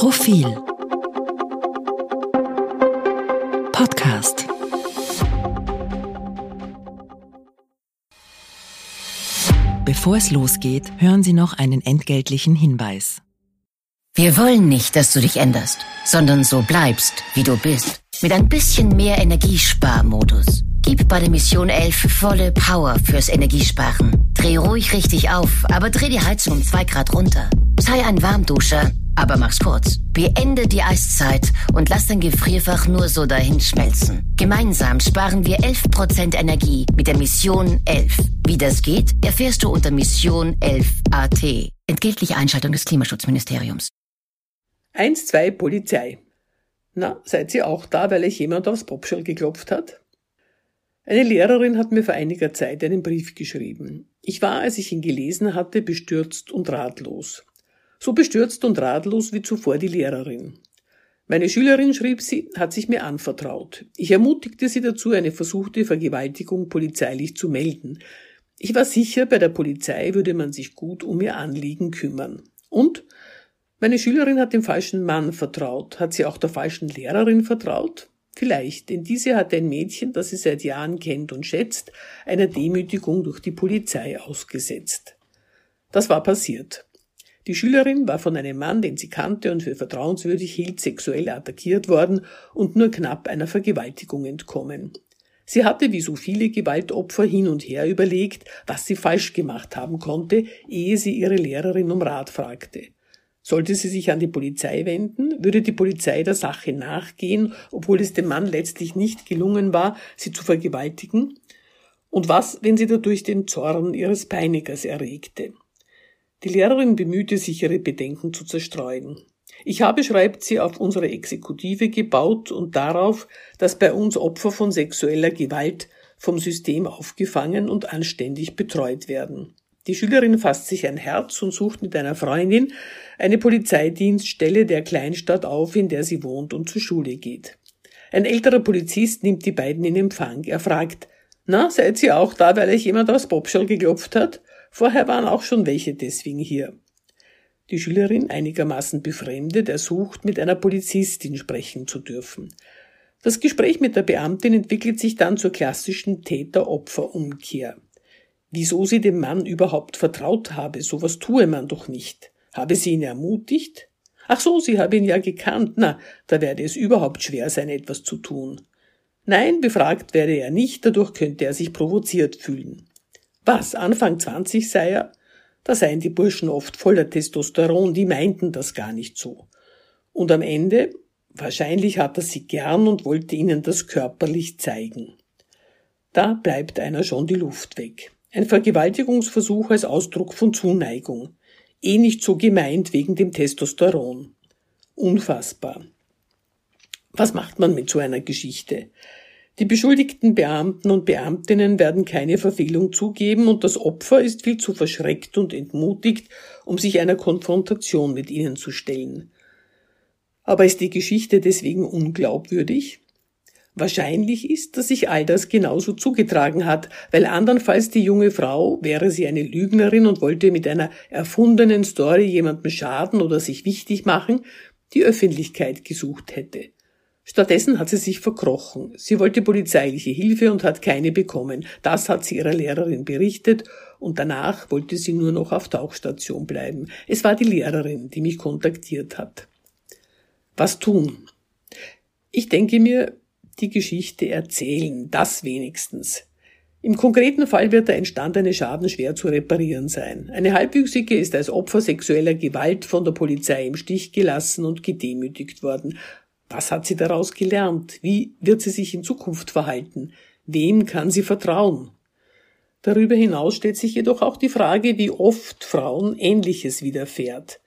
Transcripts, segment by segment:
Profil Podcast Bevor es losgeht, hören Sie noch einen entgeltlichen Hinweis. Wir wollen nicht, dass du dich änderst, sondern so bleibst, wie du bist. Mit ein bisschen mehr Energiesparmodus. Gib bei der Mission 11 volle Power fürs Energiesparen. Dreh ruhig richtig auf, aber dreh die Heizung um zwei Grad runter. Sei ein Warmduscher, aber mach's kurz. Beende die Eiszeit und lass dein Gefrierfach nur so dahin schmelzen. Gemeinsam sparen wir 11% Energie mit der Mission 11. Wie das geht, erfährst du unter Mission 11 AT. Entgeltliche Einschaltung des Klimaschutzministeriums. 1, 2 Polizei. Na, seid ihr auch da, weil euch jemand aufs Popschall geklopft hat? Eine Lehrerin hat mir vor einiger Zeit einen Brief geschrieben. Ich war, als ich ihn gelesen hatte, bestürzt und ratlos. So bestürzt und ratlos wie zuvor die Lehrerin. Meine Schülerin, schrieb sie, hat sich mir anvertraut. Ich ermutigte sie dazu, eine versuchte Vergewaltigung polizeilich zu melden. Ich war sicher, bei der Polizei würde man sich gut um ihr Anliegen kümmern. Und meine Schülerin hat dem falschen Mann vertraut. Hat sie auch der falschen Lehrerin vertraut? Vielleicht, denn diese hat ein Mädchen, das sie seit Jahren kennt und schätzt, einer Demütigung durch die Polizei ausgesetzt. Das war passiert. Die Schülerin war von einem Mann, den sie kannte und für vertrauenswürdig hielt, sexuell attackiert worden und nur knapp einer Vergewaltigung entkommen. Sie hatte wie so viele Gewaltopfer hin und her überlegt, was sie falsch gemacht haben konnte, ehe sie ihre Lehrerin um Rat fragte. Sollte sie sich an die Polizei wenden, würde die Polizei der Sache nachgehen, obwohl es dem Mann letztlich nicht gelungen war, sie zu vergewaltigen? Und was, wenn sie dadurch den Zorn ihres Peinigers erregte? Die Lehrerin bemühte sich, ihre Bedenken zu zerstreuen. Ich habe, schreibt sie, auf unsere Exekutive gebaut und darauf, dass bei uns Opfer von sexueller Gewalt vom System aufgefangen und anständig betreut werden. Die Schülerin fasst sich ein Herz und sucht mit einer Freundin eine Polizeidienststelle der Kleinstadt auf, in der sie wohnt und zur Schule geht. Ein älterer Polizist nimmt die beiden in Empfang. Er fragt, na, seid ihr auch da, weil euch jemand aus Bobschall geklopft hat? Vorher waren auch schon welche deswegen hier. Die Schülerin, einigermaßen befremdet, ersucht, mit einer Polizistin sprechen zu dürfen. Das Gespräch mit der Beamtin entwickelt sich dann zur klassischen Täter-Opfer-Umkehr. Wieso sie dem Mann überhaupt vertraut habe, sowas tue man doch nicht. Habe sie ihn ermutigt? Ach so, sie habe ihn ja gekannt, na, da werde es überhaupt schwer sein, etwas zu tun. Nein, befragt werde er nicht, dadurch könnte er sich provoziert fühlen. Was, Anfang 20 sei er? Da seien die Burschen oft voller Testosteron, die meinten das gar nicht so. Und am Ende, wahrscheinlich hat er sie gern und wollte ihnen das körperlich zeigen. Da bleibt einer schon die Luft weg. Ein Vergewaltigungsversuch als Ausdruck von Zuneigung. Eh nicht so gemeint wegen dem Testosteron. Unfassbar. Was macht man mit so einer Geschichte? Die beschuldigten Beamten und Beamtinnen werden keine Verfehlung zugeben und das Opfer ist viel zu verschreckt und entmutigt, um sich einer Konfrontation mit ihnen zu stellen. Aber ist die Geschichte deswegen unglaubwürdig? Wahrscheinlich ist, dass sich all das genauso zugetragen hat, weil andernfalls die junge Frau, wäre sie eine Lügnerin und wollte mit einer erfundenen Story jemandem schaden oder sich wichtig machen, die Öffentlichkeit gesucht hätte. Stattdessen hat sie sich verkrochen. Sie wollte polizeiliche Hilfe und hat keine bekommen. Das hat sie ihrer Lehrerin berichtet und danach wollte sie nur noch auf Tauchstation bleiben. Es war die Lehrerin, die mich kontaktiert hat. Was tun? Ich denke mir, die Geschichte erzählen, das wenigstens. Im konkreten Fall wird der entstandene Schaden schwer zu reparieren sein. Eine Halbwüchsige ist als Opfer sexueller Gewalt von der Polizei im Stich gelassen und gedemütigt worden. Was hat sie daraus gelernt? Wie wird sie sich in Zukunft verhalten? Wem kann sie vertrauen? Darüber hinaus stellt sich jedoch auch die Frage, wie oft Frauen Ähnliches widerfährt.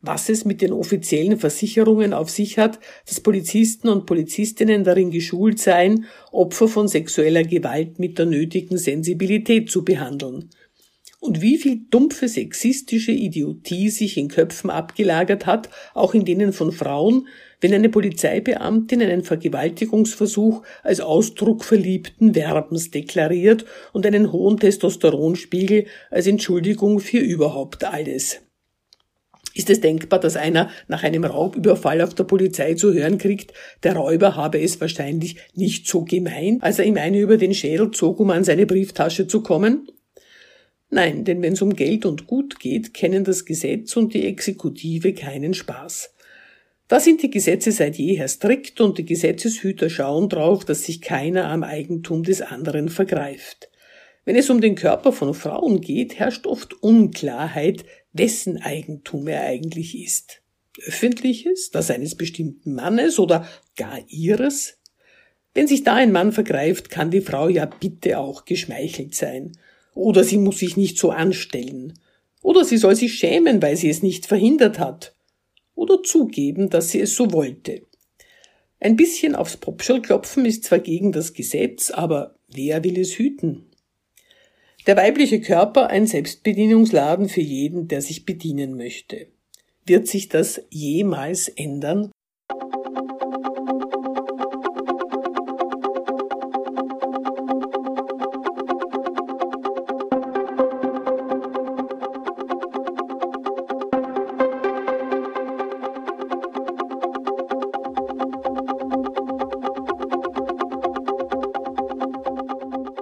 Was es mit den offiziellen Versicherungen auf sich hat, dass Polizisten und Polizistinnen darin geschult seien, Opfer von sexueller Gewalt mit der nötigen Sensibilität zu behandeln und wie viel dumpfe sexistische Idiotie sich in Köpfen abgelagert hat, auch in denen von Frauen, wenn eine Polizeibeamtin einen Vergewaltigungsversuch als Ausdruck verliebten Werbens deklariert und einen hohen Testosteronspiegel als Entschuldigung für überhaupt alles. Ist es denkbar, dass einer nach einem Raubüberfall auf der Polizei zu hören kriegt, der Räuber habe es wahrscheinlich nicht so gemein, als er ihm eine über den Schädel zog, um an seine Brieftasche zu kommen? Nein, denn wenn es um Geld und Gut geht, kennen das Gesetz und die Exekutive keinen Spaß. Da sind die Gesetze seit jeher strikt und die Gesetzeshüter schauen drauf, dass sich keiner am Eigentum des anderen vergreift. Wenn es um den Körper von Frauen geht, herrscht oft Unklarheit, wessen Eigentum er eigentlich ist. Öffentliches, das eines bestimmten Mannes oder gar ihres? Wenn sich da ein Mann vergreift, kann die Frau ja bitte auch geschmeichelt sein. Oder sie muss sich nicht so anstellen. Oder sie soll sich schämen, weil sie es nicht verhindert hat. Oder zugeben, dass sie es so wollte. Ein bisschen aufs Popschel klopfen ist zwar gegen das Gesetz, aber wer will es hüten? Der weibliche Körper ein Selbstbedienungsladen für jeden, der sich bedienen möchte. Wird sich das jemals ändern?